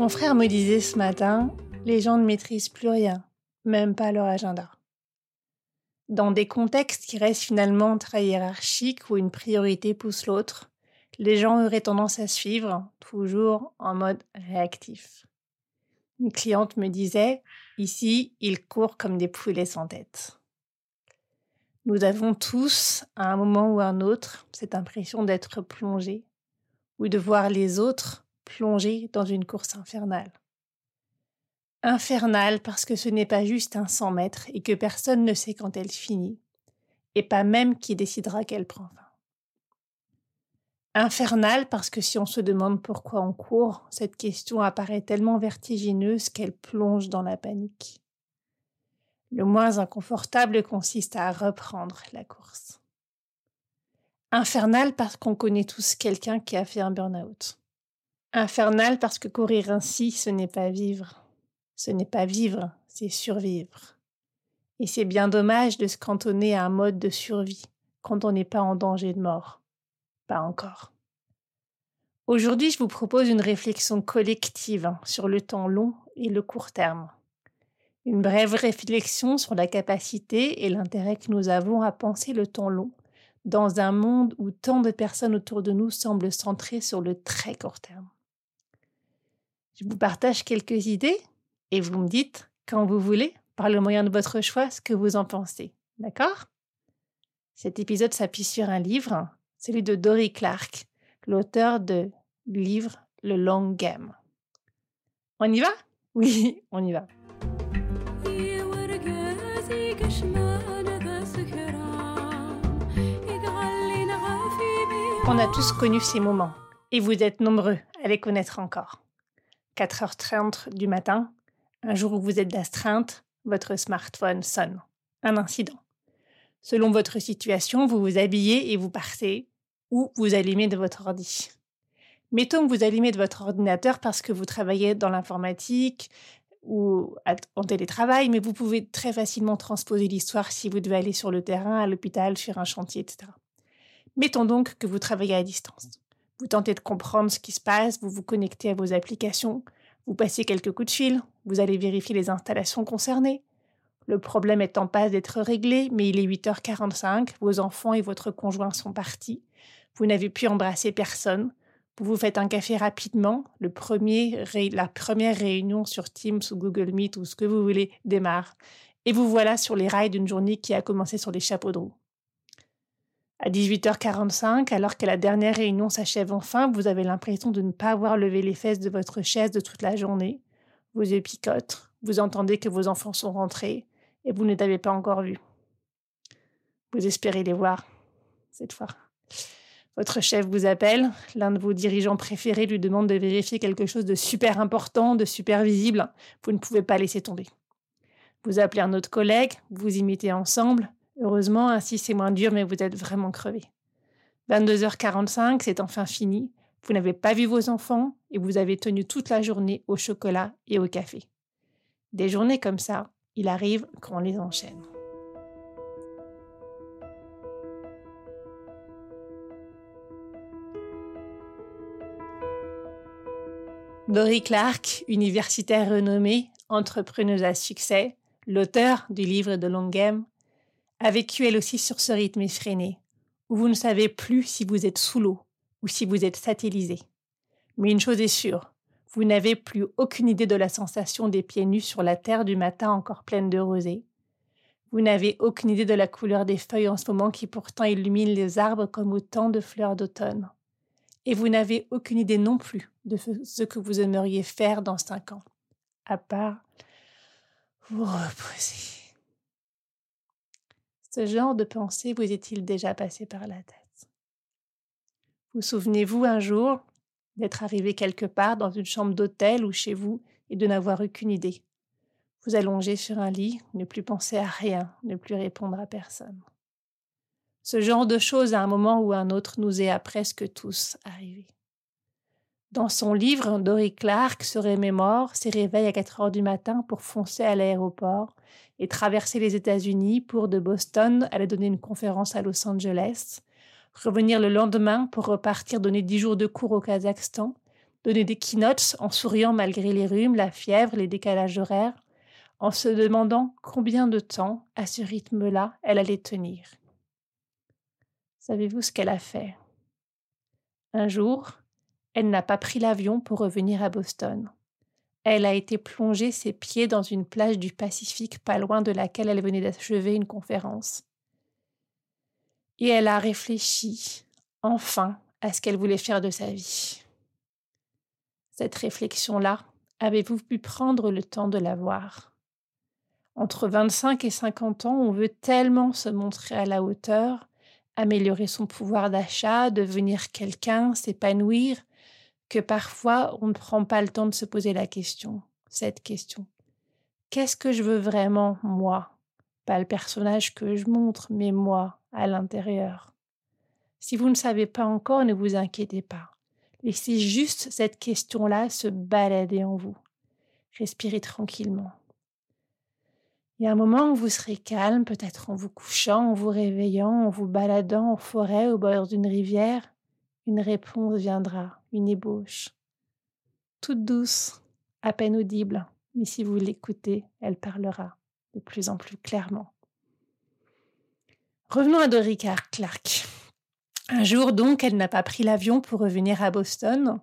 Confrère me disait ce matin, les gens ne maîtrisent plus rien, même pas leur agenda. Dans des contextes qui restent finalement très hiérarchiques où une priorité pousse l'autre, les gens auraient tendance à suivre, toujours en mode réactif. Une cliente me disait, ici, ils courent comme des poulets sans tête. Nous avons tous, à un moment ou un autre, cette impression d'être plongés, ou de voir les autres plongés dans une course infernale. Infernale parce que ce n'est pas juste un 100 mètres et que personne ne sait quand elle finit, et pas même qui décidera qu'elle prend fin. Infernale parce que si on se demande pourquoi on court, cette question apparaît tellement vertigineuse qu'elle plonge dans la panique. Le moins inconfortable consiste à reprendre la course. Infernale parce qu'on connaît tous quelqu'un qui a fait un burn-out. Infernal parce que courir ainsi, ce n'est pas vivre. Ce n'est pas vivre, c'est survivre. Et c'est bien dommage de se cantonner à un mode de survie quand on n'est pas en danger de mort. Pas encore. Aujourd'hui, je vous propose une réflexion collective sur le temps long et le court terme. Une brève réflexion sur la capacité et l'intérêt que nous avons à penser le temps long dans un monde où tant de personnes autour de nous semblent centrées sur le très court terme. Je vous partage quelques idées et vous me dites, quand vous voulez, par le moyen de votre choix, ce que vous en pensez. D'accord? Cet épisode s'appuie sur un livre, celui de Dory Clark, l'auteur de livre Le Long Game. On y va? Oui, on y va. On a tous connu ces moments, et vous êtes nombreux à les connaître encore. 4h30 du matin, un jour où vous êtes d'astreinte, votre smartphone sonne. Un incident. Selon votre situation, vous vous habillez et vous partez, ou vous allumez de votre ordi. Mettons que vous allumez de votre ordinateur parce que vous travaillez dans l'informatique ou en télétravail, mais vous pouvez très facilement transposer l'histoire si vous devez aller sur le terrain, à l'hôpital, sur un chantier, etc. Mettons donc que vous travaillez à distance. Vous tentez de comprendre ce qui se passe, vous vous connectez à vos applications, vous passez quelques coups de fil, vous allez vérifier les installations concernées. Le problème est en passe d'être réglé, mais il est 8h45, vos enfants et votre conjoint sont partis, vous n'avez pu embrasser personne, vous vous faites un café rapidement, la première réunion sur Teams ou Google Meet ou ce que vous voulez démarre, et vous voilà sur les rails d'une journée qui a commencé sur les chapeaux de roue. À 18h45, alors que la dernière réunion s'achève enfin, vous avez l'impression de ne pas avoir levé les fesses de votre chaise de toute la journée. Vos yeux picotent, vous entendez que vos enfants sont rentrés et vous ne les avez pas encore vus. Vous espérez les voir cette fois. Votre chef vous appelle, l'un de vos dirigeants préférés lui demande de vérifier quelque chose de super important, de super visible. Vous ne pouvez pas laisser tomber. Vous appelez un autre collègue, vous imitez ensemble, Heureusement, ainsi c'est moins dur, mais vous êtes vraiment crevé. 22h45, c'est enfin fini. Vous n'avez pas vu vos enfants et vous avez tenu toute la journée au chocolat et au café. Des journées comme ça, il arrive qu'on les enchaîne. Dory Clark, universitaire renommée, entrepreneuse à succès, l'auteur du livre de Long Game, a vécu elle aussi sur ce rythme effréné, où vous ne savez plus si vous êtes sous l'eau ou si vous êtes satellisé. Mais une chose est sûre, vous n'avez plus aucune idée de la sensation des pieds nus sur la terre du matin encore pleine de rosée. Vous n'avez aucune idée de la couleur des feuilles en ce moment qui pourtant illuminent les arbres comme autant de fleurs d'automne. Et vous n'avez aucune idée non plus de ce que vous aimeriez faire dans cinq ans, à part vous reposez. Ce genre de pensée vous est-il déjà passé par la tête? Vous souvenez-vous un jour d'être arrivé quelque part dans une chambre d'hôtel ou chez vous et de n'avoir aucune idée? Vous allonger sur un lit, ne plus penser à rien, ne plus répondre à personne. Ce genre de choses à un moment ou à un autre nous est à presque tous arrivé. Dans son livre, Dory Clark se remémore ses réveils à 4 heures du matin pour foncer à l'aéroport et traverser les États-Unis pour de Boston aller donner une conférence à Los Angeles, revenir le lendemain pour repartir donner 10 jours de cours au Kazakhstan, donner des keynotes en souriant malgré les rhumes, la fièvre, les décalages horaires, en se demandant combien de temps, à ce rythme-là, elle allait tenir. Savez-vous ce qu'elle a fait? Un jour, elle n'a pas pris l'avion pour revenir à Boston. Elle a été plonger ses pieds dans une plage du Pacifique pas loin de laquelle elle venait d'achever une conférence. Et elle a réfléchi, enfin, à ce qu'elle voulait faire de sa vie. Cette réflexion-là, avez-vous pu prendre le temps de la voir? Entre 25 et 50 ans, on veut tellement se montrer à la hauteur, améliorer son pouvoir d'achat, devenir quelqu'un, s'épanouir, que parfois on ne prend pas le temps de se poser la question, cette question. Qu'est-ce que je veux vraiment, moi? Pas le personnage que je montre, mais moi, à l'intérieur. Si vous ne savez pas encore, ne vous inquiétez pas. Laissez juste cette question-là se balader en vous. Respirez tranquillement. Il y a un moment où vous serez calme, peut-être en vous couchant, en vous réveillant, en vous baladant en forêt au bord d'une rivière, une réponse viendra, une ébauche. Toute douce, à peine audible, mais si vous l'écoutez, elle parlera de plus en plus clairement. Revenons à Dorica Clark. Un jour donc, elle n'a pas pris l'avion pour revenir à Boston.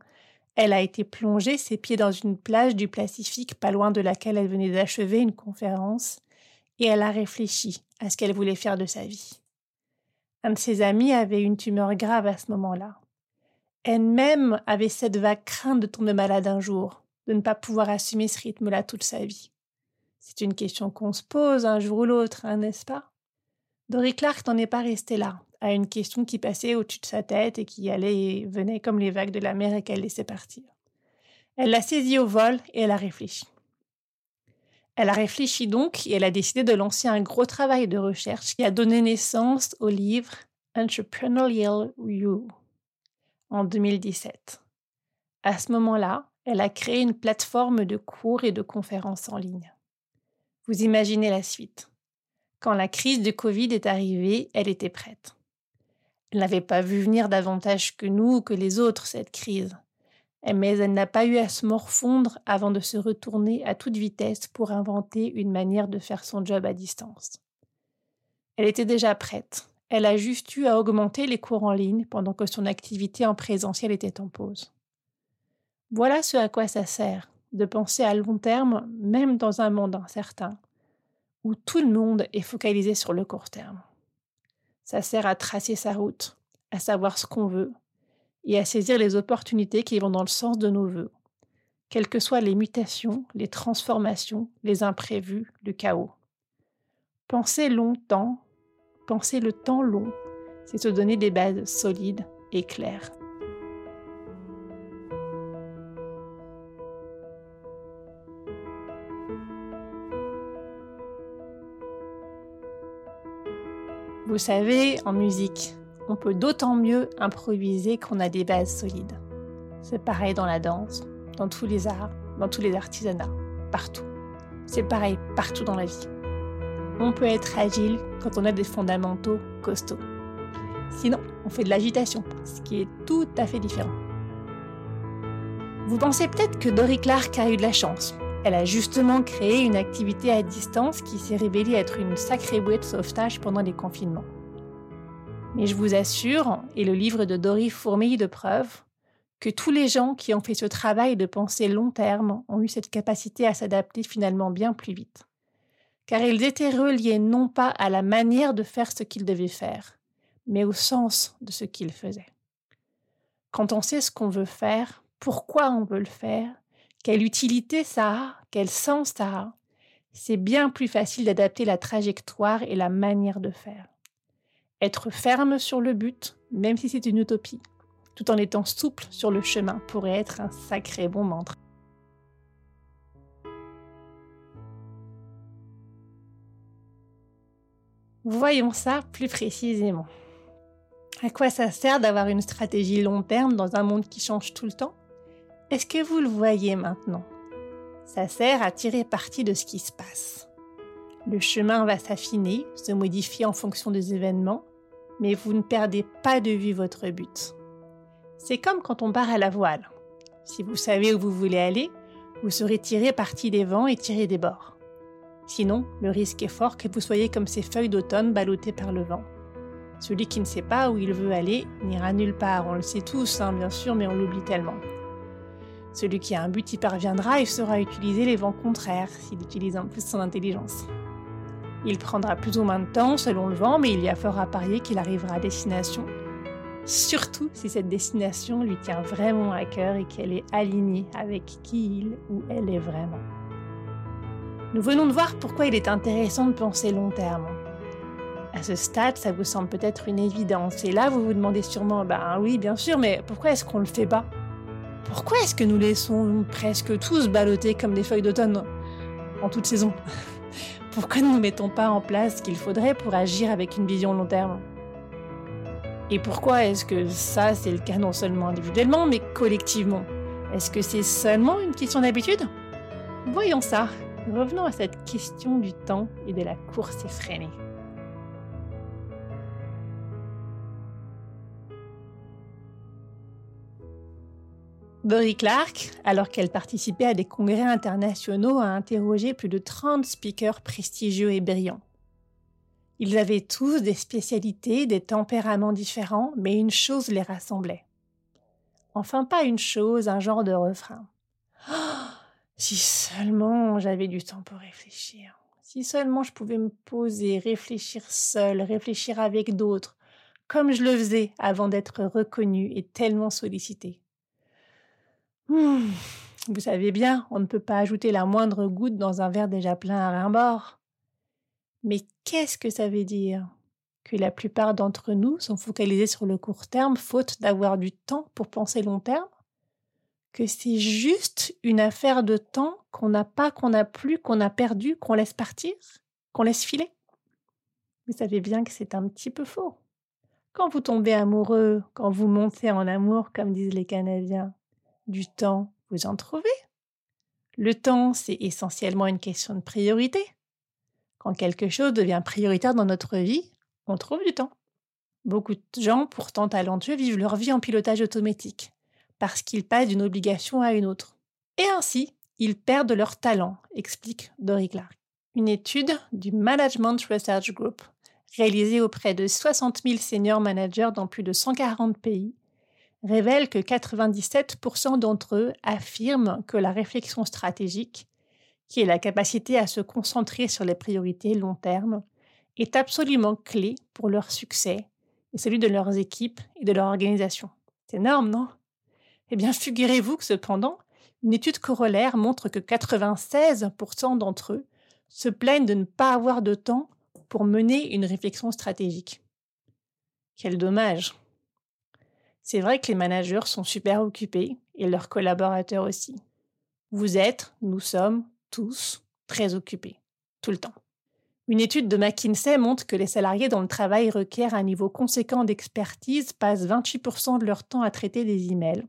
Elle a été plongée ses pieds dans une plage du Pacifique pas loin de laquelle elle venait d'achever une conférence, et elle a réfléchi à ce qu'elle voulait faire de sa vie. Un de ses amis avait une tumeur grave à ce moment-là elle-même avait cette vague crainte de tomber malade un jour, de ne pas pouvoir assumer ce rythme-là toute sa vie. C'est une question qu'on se pose un jour ou l'autre, hein, n'est-ce pas? Dory Clark n'en est pas restée là, à une question qui passait au-dessus de sa tête et qui allait et venait comme les vagues de la mer et qu'elle laissait partir. Elle l'a saisie au vol et elle a réfléchi. Elle a réfléchi donc et elle a décidé de lancer un gros travail de recherche qui a donné naissance au livre Entrepreneurial You en 2017. À ce moment-là, elle a créé une plateforme de cours et de conférences en ligne. Vous imaginez la suite. Quand la crise du Covid est arrivée, elle était prête. Elle n'avait pas vu venir davantage que nous ou que les autres cette crise. Mais elle n'a pas eu à se morfondre avant de se retourner à toute vitesse pour inventer une manière de faire son job à distance. Elle était déjà prête, elle a juste eu à augmenter les cours en ligne pendant que son activité en présentiel était en pause. Voilà ce à quoi ça sert, de penser à long terme, même dans un monde incertain, où tout le monde est focalisé sur le court terme. Ça sert à tracer sa route, à savoir ce qu'on veut, et à saisir les opportunités qui vont dans le sens de nos voeux, quelles que soient les mutations, les transformations, les imprévus, le chaos. Penser longtemps Penser le temps long, c'est se donner des bases solides et claires. Vous savez, en musique, on peut d'autant mieux improviser qu'on a des bases solides. C'est pareil dans la danse, dans tous les arts, dans tous les artisanats, partout. C'est pareil partout dans la vie on peut être agile quand on a des fondamentaux costauds. Sinon, on fait de l'agitation, ce qui est tout à fait différent. Vous pensez peut-être que Dory Clark a eu de la chance. Elle a justement créé une activité à distance qui s'est révélée être une sacrée bouée de sauvetage pendant les confinements. Mais je vous assure, et le livre de Dory fourmille de preuves, que tous les gens qui ont fait ce travail de pensée long terme ont eu cette capacité à s'adapter finalement bien plus vite car ils étaient reliés non pas à la manière de faire ce qu'ils devaient faire, mais au sens de ce qu'ils faisaient. Quand on sait ce qu'on veut faire, pourquoi on veut le faire, quelle utilité ça a, quel sens ça a, c'est bien plus facile d'adapter la trajectoire et la manière de faire. Être ferme sur le but, même si c'est une utopie, tout en étant souple sur le chemin, pourrait être un sacré bon mantra. Voyons ça plus précisément. À quoi ça sert d'avoir une stratégie long terme dans un monde qui change tout le temps? Est-ce que vous le voyez maintenant? Ça sert à tirer parti de ce qui se passe. Le chemin va s'affiner, se modifier en fonction des événements, mais vous ne perdez pas de vue votre but. C'est comme quand on part à la voile. Si vous savez où vous voulez aller, vous serez tiré parti des vents et tiré des bords. Sinon, le risque est fort que vous soyez comme ces feuilles d'automne ballottées par le vent. Celui qui ne sait pas où il veut aller n'ira nulle part, on le sait tous, hein, bien sûr, mais on l'oublie tellement. Celui qui a un but y parviendra et saura utiliser les vents contraires s'il utilise en plus son intelligence. Il prendra plus ou moins de temps selon le vent, mais il y a fort à parier qu'il arrivera à destination. Surtout si cette destination lui tient vraiment à cœur et qu'elle est alignée avec qui il ou elle est vraiment. Nous venons de voir pourquoi il est intéressant de penser long terme. À ce stade, ça vous semble peut-être une évidence. Et là, vous vous demandez sûrement, ben oui, bien sûr, mais pourquoi est-ce qu'on le fait pas? Pourquoi est-ce que nous laissons presque tous balloter comme des feuilles d'automne en toute saison? Pourquoi ne nous mettons pas en place ce qu'il faudrait pour agir avec une vision long terme? Et pourquoi est-ce que ça, c'est le cas non seulement individuellement, mais collectivement? Est-ce que c'est seulement une question d'habitude? Voyons ça revenons à cette question du temps et de la course effrénée. Dory Clark, alors qu'elle participait à des congrès internationaux, a interrogé plus de 30 speakers prestigieux et brillants. Ils avaient tous des spécialités, des tempéraments différents, mais une chose les rassemblait. Enfin, pas une chose, un genre de refrain. Si seulement j'avais du temps pour réfléchir. Si seulement je pouvais me poser, réfléchir seul, réfléchir avec d'autres, comme je le faisais avant d'être reconnu et tellement sollicité. Hmm, vous savez bien, on ne peut pas ajouter la moindre goutte dans un verre déjà plein à un bord. Mais qu'est-ce que ça veut dire? Que la plupart d'entre nous sont focalisés sur le court terme faute d'avoir du temps pour penser long terme? Que c'est juste une affaire de temps qu'on n'a pas, qu'on n'a plus, qu'on a perdu, qu'on laisse partir, qu'on laisse filer. Vous savez bien que c'est un petit peu faux. Quand vous tombez amoureux, quand vous montez en amour, comme disent les Canadiens, du temps, vous en trouvez. Le temps, c'est essentiellement une question de priorité. Quand quelque chose devient prioritaire dans notre vie, on trouve du temps. Beaucoup de gens, pourtant talentueux, vivent leur vie en pilotage automatique parce qu'ils passent d'une obligation à une autre. Et ainsi, ils perdent leur talent, explique Dory Clark. Une étude du Management Research Group, réalisée auprès de 60 000 seniors managers dans plus de 140 pays, révèle que 97% d'entre eux affirment que la réflexion stratégique, qui est la capacité à se concentrer sur les priorités long terme, est absolument clé pour leur succès et celui de leurs équipes et de leur organisation. C'est énorme, non? Eh bien, figurez-vous que cependant, une étude corollaire montre que 96% d'entre eux se plaignent de ne pas avoir de temps pour mener une réflexion stratégique. Quel dommage. C'est vrai que les managers sont super occupés et leurs collaborateurs aussi. Vous êtes, nous sommes, tous très occupés, tout le temps. Une étude de McKinsey montre que les salariés dont le travail requiert un niveau conséquent d'expertise passent 28% de leur temps à traiter des emails,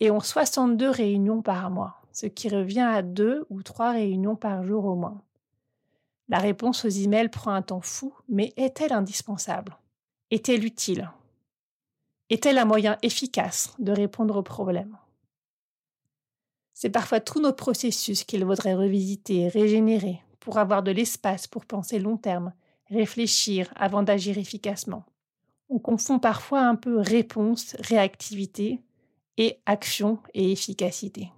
et ont 62 réunions par mois, ce qui revient à deux ou trois réunions par jour au moins. La réponse aux emails prend un temps fou, mais est-elle indispensable? Est-elle utile? Est-elle un moyen efficace de répondre aux problèmes? C'est parfois tous nos processus qu'il vaudrait revisiter, régénérer, pour avoir de l'espace pour penser long terme, réfléchir avant d'agir efficacement. On confond parfois un peu réponse, réactivité, et action et efficacité.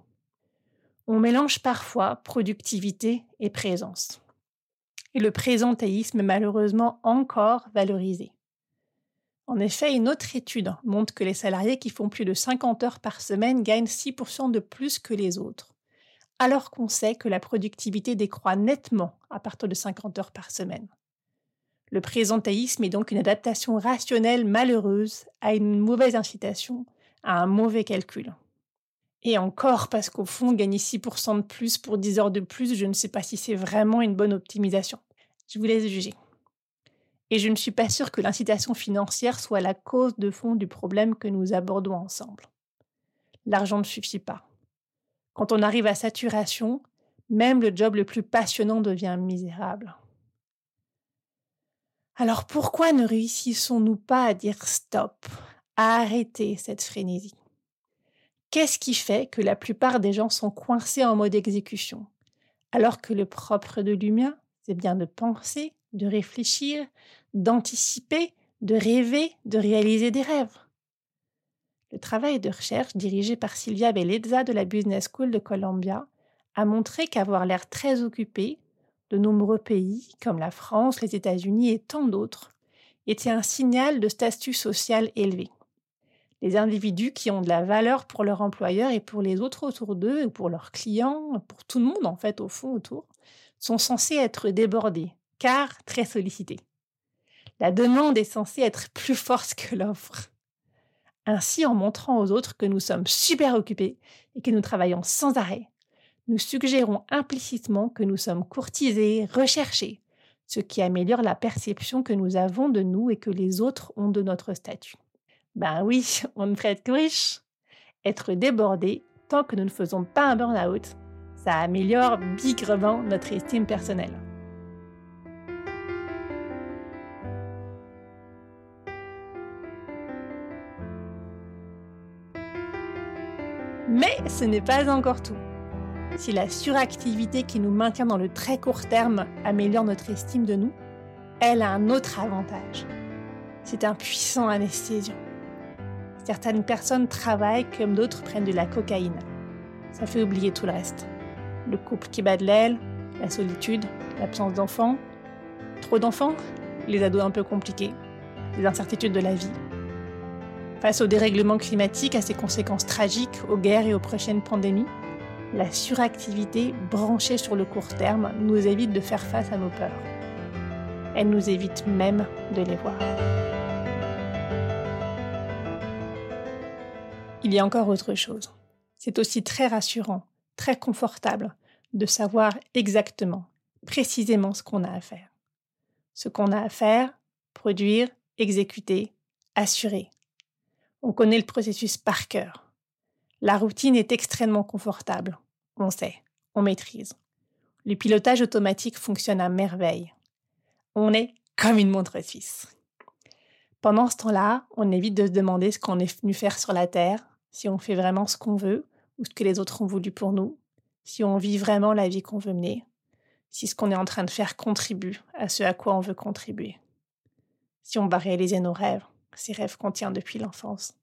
On mélange parfois productivité et présence. Et le présentéisme est malheureusement encore valorisé. En effet, une autre étude montre que les salariés qui font plus de 50 heures par semaine gagnent 6% de plus que les autres. alors qu'on sait que la productivité décroît nettement à partir de 50 heures par semaine. Le présentéisme est donc une adaptation rationnelle malheureuse à une mauvaise incitation, à un mauvais calcul. Et encore, parce qu'au fond, gagner 6% de plus pour 10 heures de plus, je ne sais pas si c'est vraiment une bonne optimisation. Je vous laisse juger. Et je ne suis pas sûre que l'incitation financière soit la cause de fond du problème que nous abordons ensemble. L'argent ne suffit pas. Quand on arrive à saturation, même le job le plus passionnant devient misérable. Alors pourquoi ne réussissons-nous pas à dire stop, arrêter cette frénésie. Qu'est-ce qui fait que la plupart des gens sont coincés en mode exécution, alors que le propre de l'humain, c'est bien de penser, de réfléchir, d'anticiper, de rêver, de réaliser des rêves. Le travail de recherche dirigé par Silvia Bellezza de la Business School de Columbia a montré qu'avoir l'air très occupé, de nombreux pays comme la France, les États-Unis et tant d'autres, était un signal de statut social élevé les individus qui ont de la valeur pour leur employeur et pour les autres autour d'eux, ou pour leurs clients, pour tout le monde en fait au fond autour, sont censés être débordés, car très sollicités. La demande est censée être plus forte que l'offre. Ainsi, en montrant aux autres que nous sommes super occupés et que nous travaillons sans arrêt, nous suggérons implicitement que nous sommes courtisés, recherchés, ce qui améliore la perception que nous avons de nous et que les autres ont de notre statut. Ben oui, on ne ferait être riche. Être débordé, tant que nous ne faisons pas un burn-out, ça améliore bigrement notre estime personnelle. Mais ce n'est pas encore tout. Si la suractivité qui nous maintient dans le très court terme améliore notre estime de nous, elle a un autre avantage. C'est un puissant anesthésiant. Certaines personnes travaillent comme d'autres prennent de la cocaïne. Ça fait oublier tout le reste. Le couple qui bat de l'aile, la solitude, l'absence d'enfants. Trop d'enfants Les ados un peu compliqués. Les incertitudes de la vie. Face au dérèglement climatique, à ses conséquences tragiques, aux guerres et aux prochaines pandémies, la suractivité branchée sur le court terme nous évite de faire face à nos peurs. Elle nous évite même de les voir. Il y a encore autre chose. C'est aussi très rassurant, très confortable de savoir exactement, précisément ce qu'on a à faire. Ce qu'on a à faire, produire, exécuter, assurer. On connaît le processus par cœur. La routine est extrêmement confortable. On sait, on maîtrise. Le pilotage automatique fonctionne à merveille. On est comme une montre suisse. Pendant ce temps-là, on évite de se demander ce qu'on est venu faire sur la Terre, si on fait vraiment ce qu'on veut ou ce que les autres ont voulu pour nous, si on vit vraiment la vie qu'on veut mener, si ce qu'on est en train de faire contribue à ce à quoi on veut contribuer, si on va réaliser nos rêves, ces rêves qu'on tient depuis l'enfance.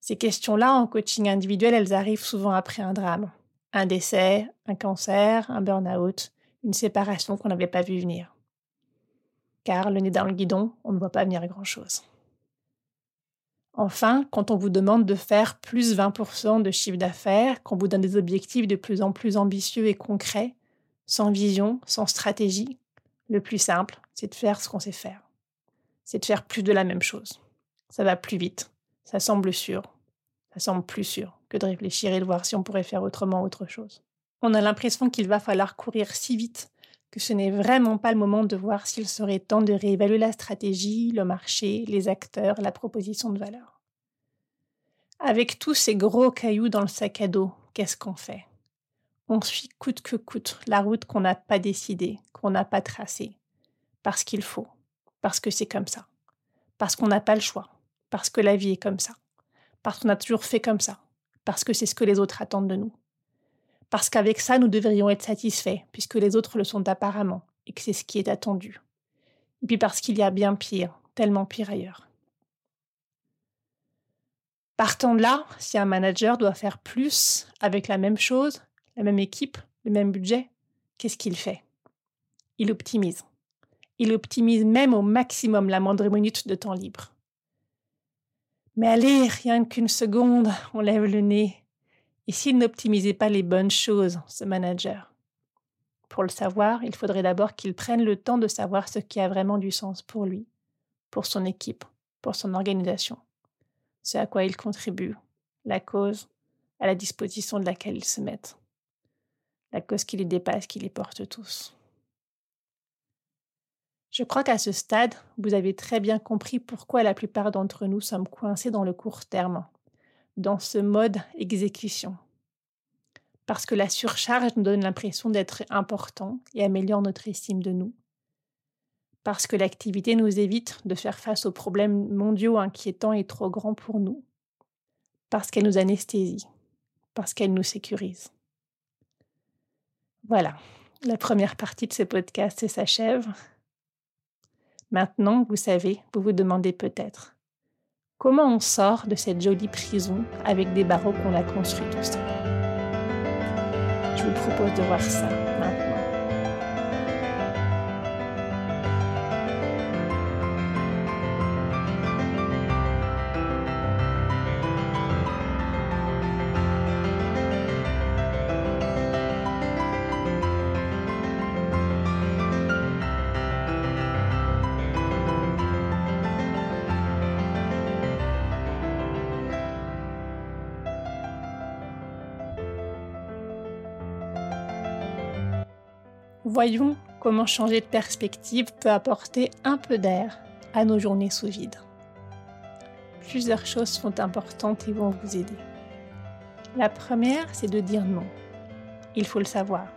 Ces questions-là, en coaching individuel, elles arrivent souvent après un drame. Un décès, un cancer, un burn-out, une séparation qu'on n'avait pas vu venir. Car le nez dans le guidon, on ne voit pas venir grand-chose. Enfin, quand on vous demande de faire plus 20% de chiffre d'affaires, qu'on vous donne des objectifs de plus en plus ambitieux et concrets, sans vision, sans stratégie, le plus simple, c'est de faire ce qu'on sait faire. C'est de faire plus de la même chose. Ça va plus vite, ça semble sûr, ça semble plus sûr que de réfléchir et de voir si on pourrait faire autrement autre chose. On a l'impression qu'il va falloir courir si vite que ce n'est vraiment pas le moment de voir s'il serait temps de réévaluer la stratégie, le marché, les acteurs, la proposition de valeur. Avec tous ces gros cailloux dans le sac à dos, qu'est-ce qu'on fait? On suit coûte que coûte la route qu'on n'a pas décidée, qu'on n'a pas tracée, parce qu'il faut, parce que c'est comme ça, parce qu'on n'a pas le choix, parce que la vie est comme ça, parce qu'on a toujours fait comme ça, parce que c'est ce que les autres attendent de nous parce qu'avec ça, nous devrions être satisfaits, puisque les autres le sont apparemment, et que c'est ce qui est attendu. Et puis parce qu'il y a bien pire, tellement pire ailleurs. Partant de là, si un manager doit faire plus avec la même chose, la même équipe, le même budget, qu'est-ce qu'il fait? Il optimise. Il optimise même au maximum la moindre minute de temps libre. Mais allez, rien qu'une seconde, on lève le nez Et s'il n'optimisait pas les bonnes choses, ce manager? Pour le savoir, il faudrait d'abord qu'il prenne le temps de savoir ce qui a vraiment du sens pour lui, pour son équipe, pour son organisation, ce à quoi il contribue, la cause à la disposition de laquelle ils se mettent, la cause qui les dépasse, qui les porte tous. Je crois qu'à ce stade, vous avez très bien compris pourquoi la plupart d'entre nous sommes coincés dans le court terme, dans ce mode exécution. Parce que la surcharge nous donne l'impression d'être important et améliore notre estime de nous. Parce que l'activité nous évite de faire face aux problèmes mondiaux inquiétants et trop grands pour nous. Parce qu'elle nous anesthésie. Parce qu'elle nous sécurise. Voilà, la première partie de ce podcast s'achève. Maintenant, vous savez, vous vous demandez peut-être comment on sort de cette jolie prison avec des barreaux qu'on a construits tout seul? Je vous propose de voir ça Voyons comment changer de perspective peut apporter un peu d'air à nos journées sous vide. Plusieurs choses sont importantes et vont vous aider. La première, c'est de dire non. Il faut le savoir.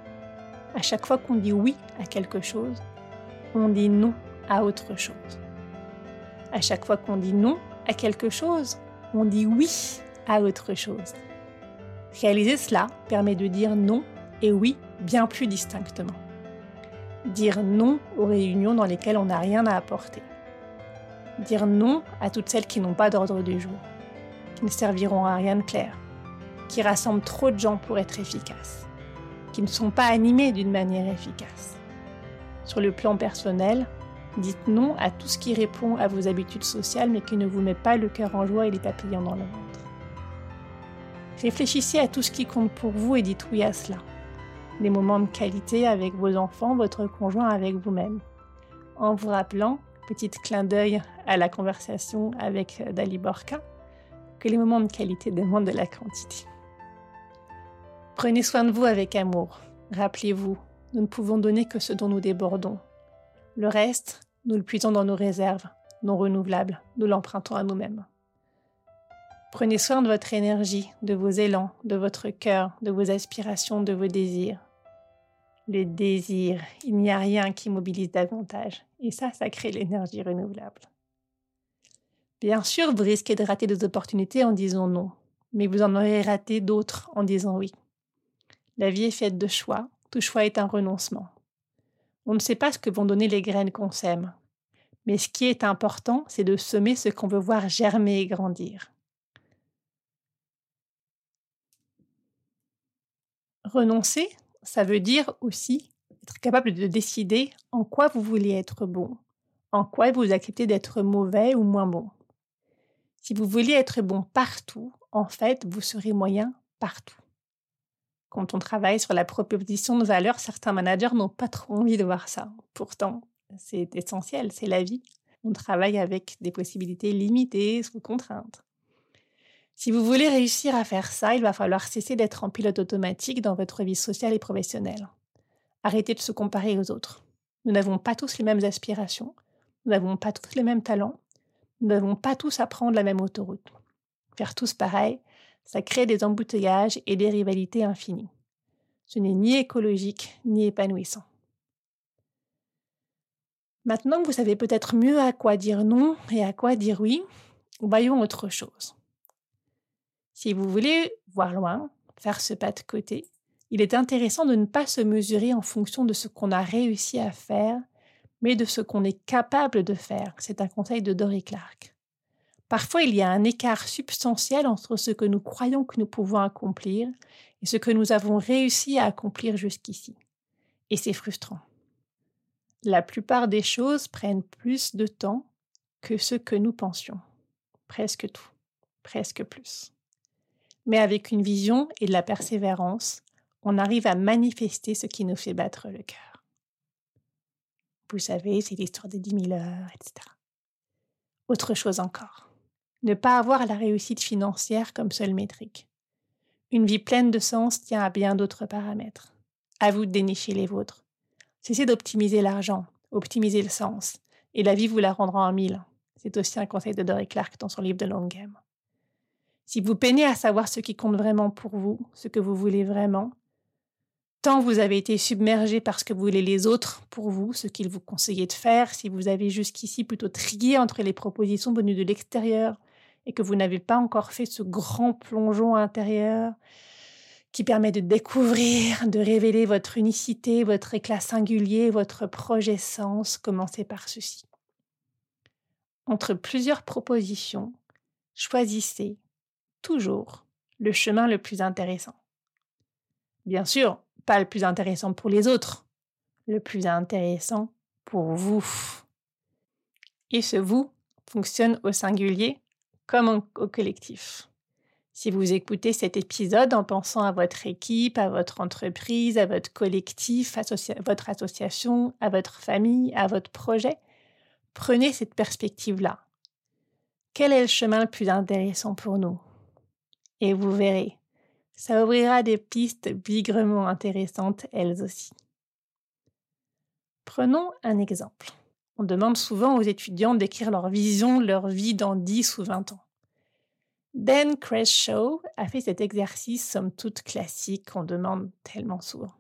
À chaque fois qu'on dit oui à quelque chose, on dit non à autre chose. À chaque fois qu'on dit non à quelque chose, on dit oui à autre chose. Réaliser cela permet de dire non et oui bien plus distinctement dire non aux réunions dans lesquelles on n'a rien à apporter. Dire non à toutes celles qui n'ont pas d'ordre du jour, qui ne serviront à rien de clair, qui rassemblent trop de gens pour être efficaces, qui ne sont pas animés d'une manière efficace. Sur le plan personnel, dites non à tout ce qui répond à vos habitudes sociales mais qui ne vous met pas le cœur en joie et les papillons dans le ventre. Réfléchissez à tout ce qui compte pour vous et dites oui à cela des moments de qualité avec vos enfants, votre conjoint, avec vous-même. En vous rappelant, petit clin d'œil à la conversation avec Dali Borka, que les moments de qualité demandent de la quantité. Prenez soin de vous avec amour. Rappelez-vous, nous ne pouvons donner que ce dont nous débordons. Le reste, nous le puisons dans nos réserves, non renouvelables, nous l'empruntons à nous-mêmes. Prenez soin de votre énergie, de vos élans, de votre cœur, de vos aspirations, de vos désirs le désir. Il n'y a rien qui mobilise davantage. Et ça, ça crée l'énergie renouvelable. Bien sûr, vous risquez de rater des opportunités en disant non, mais vous en aurez raté d'autres en disant oui. La vie est faite de choix, tout choix est un renoncement. On ne sait pas ce que vont donner les graines qu'on sème, mais ce qui est important, c'est de semer ce qu'on veut voir germer et grandir. Renoncer, ça veut dire aussi être capable de décider en quoi vous voulez être bon, en quoi vous acceptez d'être mauvais ou moins bon. Si vous voulez être bon partout, en fait, vous serez moyen partout. Quand on travaille sur la proposition de valeur, certains managers n'ont pas trop envie de voir ça. Pourtant, c'est essentiel, c'est la vie. On travaille avec des possibilités limitées, sous contrainte. Si vous voulez réussir à faire ça, il va falloir cesser d'être en pilote automatique dans votre vie sociale et professionnelle. Arrêtez de se comparer aux autres. Nous n'avons pas tous les mêmes aspirations, nous n'avons pas tous les mêmes talents, nous n'avons pas tous à prendre la même autoroute. Faire tous pareil, ça crée des embouteillages et des rivalités infinies. Ce n'est ni écologique ni épanouissant. Maintenant que vous savez peut-être mieux à quoi dire non et à quoi dire oui, voyons autre chose. Si vous voulez voir loin, faire ce pas de côté, il est intéressant de ne pas se mesurer en fonction de ce qu'on a réussi à faire, mais de ce qu'on est capable de faire. C'est un conseil de Dory Clark. Parfois, il y a un écart substantiel entre ce que nous croyons que nous pouvons accomplir et ce que nous avons réussi à accomplir jusqu'ici. Et c'est frustrant. La plupart des choses prennent plus de temps que ce que nous pensions. Presque tout. Presque plus. Mais avec une vision et de la persévérance, on arrive à manifester ce qui nous fait battre le cœur. Vous savez, c'est l'histoire des 10 000 heures, etc. Autre chose encore, ne pas avoir la réussite financière comme seule métrique. Une vie pleine de sens tient à bien d'autres paramètres. À vous de dénicher les vôtres. Cessez d'optimiser l'argent, optimiser le sens, et la vie vous la rendra en mille. C'est aussi un conseil de Dory Clark dans son livre de Long Game. Si vous peinez à savoir ce qui compte vraiment pour vous, ce que vous voulez vraiment, tant vous avez été submergé par ce que voulaient les autres pour vous, ce qu'ils vous conseillaient de faire, si vous avez jusqu'ici plutôt trié entre les propositions venues de l'extérieur et que vous n'avez pas encore fait ce grand plongeon intérieur qui permet de découvrir, de révéler votre unicité, votre éclat singulier, votre projet sens, commencez par ceci. Entre plusieurs propositions, choisissez toujours le chemin le plus intéressant. Bien sûr, pas le plus intéressant pour les autres, le plus intéressant pour vous. Et ce vous fonctionne au singulier comme au collectif. Si vous écoutez cet épisode en pensant à votre équipe, à votre entreprise, à votre collectif, à votre association, à votre famille, à votre projet, prenez cette perspective-là. Quel est le chemin le plus intéressant pour nous? Et vous verrez, ça ouvrira des pistes bigrement intéressantes elles aussi. Prenons un exemple. On demande souvent aux étudiants d'écrire leur vision, leur vie dans 10 ou 20 ans. Ben Creshaw a fait cet exercice somme toute classique qu'on demande tellement souvent.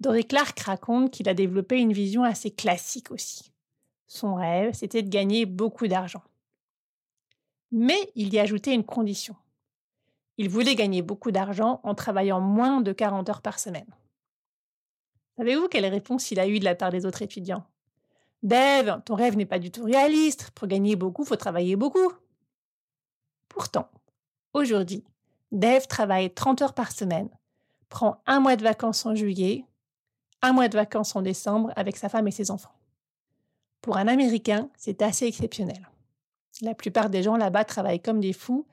Dory Clark raconte qu'il a développé une vision assez classique aussi. Son rêve, c'était de gagner beaucoup d'argent. Mais il y ajoutait une condition. Il voulait gagner beaucoup d'argent en travaillant moins de 40 heures par semaine. Savez-vous quelle réponse il a eue de la part des autres étudiants Dave, ton rêve n'est pas du tout réaliste. Pour gagner beaucoup, faut travailler beaucoup. Pourtant, aujourd'hui, Dave travaille 30 heures par semaine, prend un mois de vacances en juillet, un mois de vacances en décembre avec sa femme et ses enfants. Pour un Américain, c'est assez exceptionnel. La plupart des gens là-bas travaillent comme des fous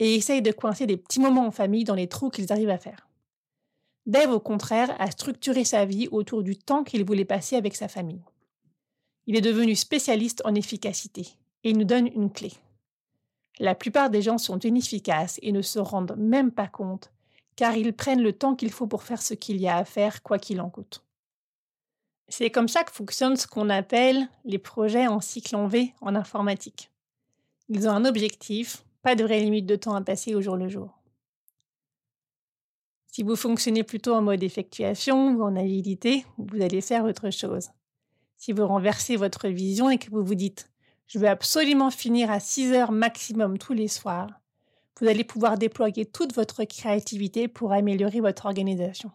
et essaye de coincer des petits moments en famille dans les trous qu'ils arrivent à faire. Dave, au contraire, a structuré sa vie autour du temps qu'il voulait passer avec sa famille. Il est devenu spécialiste en efficacité et il nous donne une clé. La plupart des gens sont inefficaces et ne se rendent même pas compte, car ils prennent le temps qu'il faut pour faire ce qu'il y a à faire, quoi qu'il en coûte. C'est comme ça que fonctionnent ce qu'on appelle les projets en cycle en V en informatique. Ils ont un objectif, pas de vraie limite de temps à passer au jour le jour. Si vous fonctionnez plutôt en mode effectuation ou en agilité, vous allez faire autre chose. Si vous renversez votre vision et que vous vous dites je veux absolument finir à 6 heures maximum tous les soirs, vous allez pouvoir déployer toute votre créativité pour améliorer votre organisation.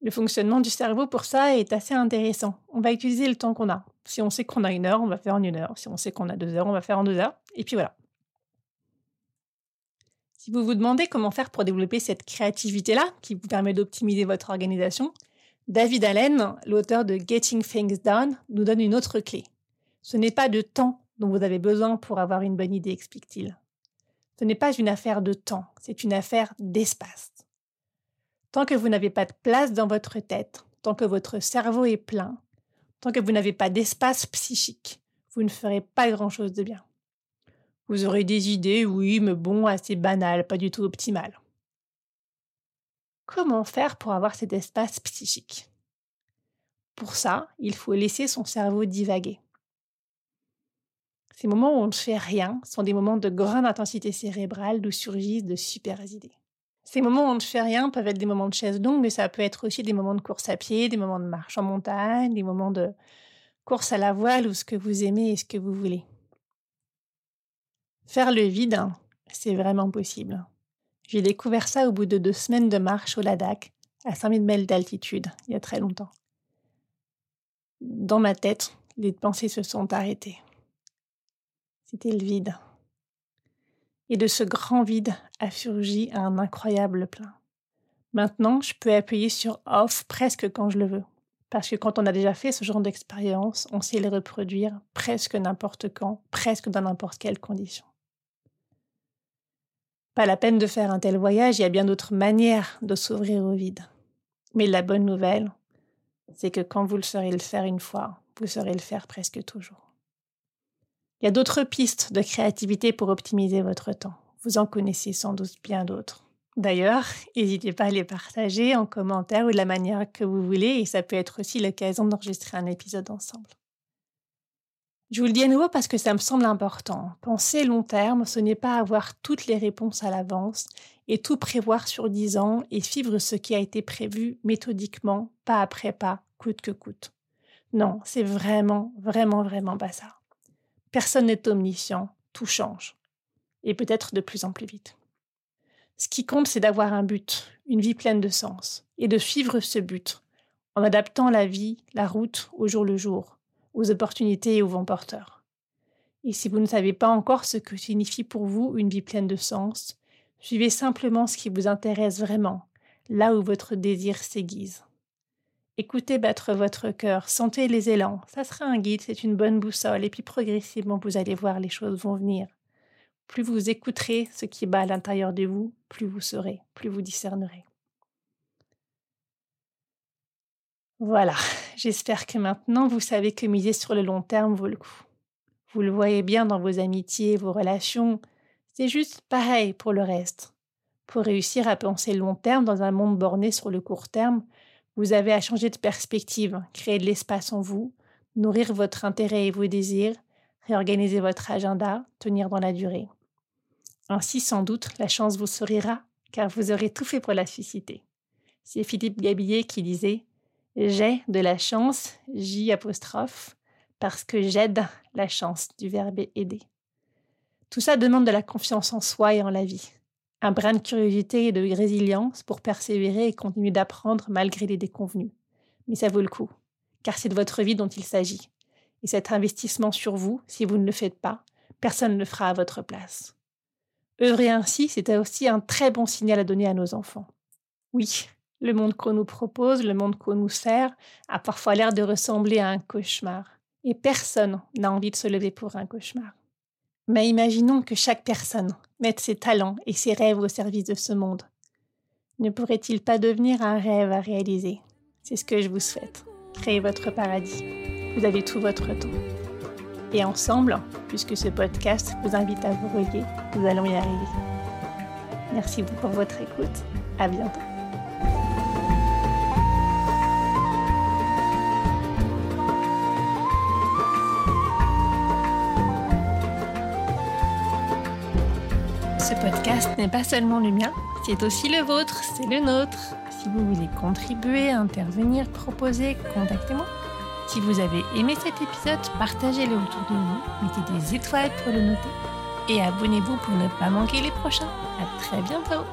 Le fonctionnement du cerveau pour ça est assez intéressant. On va utiliser le temps qu'on a. Si on sait qu'on a une heure, on va faire en une heure. Si on sait qu'on a deux heures, on va faire en deux heures. Et puis voilà. Si vous vous demandez comment faire pour développer cette créativité-là, qui vous permet d'optimiser votre organisation, David Allen, l'auteur de Getting Things Done, nous donne une autre clé. Ce n'est pas de temps dont vous avez besoin pour avoir une bonne idée, explique-t-il. Ce n'est pas une affaire de temps, c'est une affaire d'espace. Tant que vous n'avez pas de place dans votre tête, tant que votre cerveau est plein, tant que vous n'avez pas d'espace psychique, vous ne ferez pas grand-chose de bien. Vous aurez des idées, oui, mais bon, assez banales, pas du tout optimales. Comment faire pour avoir cet espace psychique? Pour ça, il faut laisser son cerveau divaguer. Ces moments où on ne fait rien sont des moments de grande intensité cérébrale d'où surgissent de super idées. Ces moments où on ne fait rien peuvent être des moments de chaise longue, mais ça peut être aussi des moments de course à pied, des moments de marche en montagne, des moments de course à la voile ou ce que vous aimez et ce que vous voulez. Faire le vide, c'est vraiment possible. J'ai découvert ça au bout de deux semaines de marche au Ladakh, à 5000 mètres d'altitude, il y a très longtemps. Dans ma tête, les pensées se sont arrêtées. C'était le vide. Et de ce grand vide a surgi un incroyable plein. Maintenant, je peux appuyer sur off presque quand je le veux. Parce que quand on a déjà fait ce genre d'expérience, on sait les reproduire presque n'importe quand, presque dans n'importe quelle condition. Pas la peine de faire un tel voyage, il y a bien d'autres manières de s'ouvrir au vide. Mais la bonne nouvelle, c'est que quand vous le saurez le faire une fois, vous saurez le faire presque toujours. Il y a d'autres pistes de créativité pour optimiser votre temps. Vous en connaissez sans doute bien d'autres. D'ailleurs, n'hésitez pas à les partager en commentaire ou de la manière que vous voulez et ça peut être aussi l'occasion d'enregistrer un épisode ensemble. Je vous le dis à nouveau parce que ça me semble important. Penser long terme, ce n'est pas avoir toutes les réponses à l'avance et tout prévoir sur dix ans et suivre ce qui a été prévu méthodiquement, pas après pas, coûte que coûte. Non, c'est vraiment, vraiment, vraiment pas ça. Personne n'est omniscient, tout change. Et peut-être de plus en plus vite. Ce qui compte, c'est d'avoir un but, une vie pleine de sens, et de suivre ce but, en adaptant la vie, la route, au jour le jour, aux opportunités et aux vents porteurs. Et si vous ne savez pas encore ce que signifie pour vous une vie pleine de sens, suivez simplement ce qui vous intéresse vraiment, là où votre désir s'aiguise. Écoutez battre votre cœur, sentez les élans, ça sera un guide, c'est une bonne boussole, et puis progressivement vous allez voir les choses vont venir. Plus vous écouterez ce qui bat à l'intérieur de vous, plus vous saurez, plus vous discernerez. Voilà, j'espère que maintenant vous savez que miser sur le long terme vaut le coup. Vous le voyez bien dans vos amitiés, vos relations, c'est juste pareil pour le reste. Pour réussir à penser long terme dans un monde borné sur le court terme, vous avez à changer de perspective, créer de l'espace en vous, nourrir votre intérêt et vos désirs, réorganiser votre agenda, tenir dans la durée. Ainsi, sans doute, la chance vous sourira, car vous aurez tout fait pour la susciter. C'est Philippe Gabillet qui disait J'ai de la chance, J parce que j'aide la chance du verbe aider. Tout ça demande de la confiance en soi et en la vie. Un brin de curiosité et de résilience pour persévérer et continuer d'apprendre malgré les déconvenus. Mais ça vaut le coup, car c'est de votre vie dont il s'agit. Et cet investissement sur vous, si vous ne le faites pas, personne ne le fera à votre place. Œuvrer ainsi, c'est aussi un très bon signal à donner à nos enfants. Oui, le monde qu'on nous propose, le monde qu'on nous sert, a parfois l'air de ressembler à un cauchemar. Et personne n'a envie de se lever pour un cauchemar. Mais imaginons que chaque personne mette ses talents et ses rêves au service de ce monde. Ne pourrait-il pas devenir un rêve à réaliser? C'est ce que je vous souhaite. Créez votre paradis. Vous avez tout votre temps. Et ensemble, puisque ce podcast vous invite à vous relier, nous allons y arriver. Merci beaucoup pour votre écoute. À bientôt. Ce podcast n'est pas seulement le mien, c'est aussi le vôtre, c'est le nôtre. Si vous voulez contribuer, intervenir, proposer, contactez-moi. Si vous avez aimé cet épisode, partagez-le autour de vous, mettez des étoiles pour le noter et abonnez-vous pour ne pas manquer les prochains. À très bientôt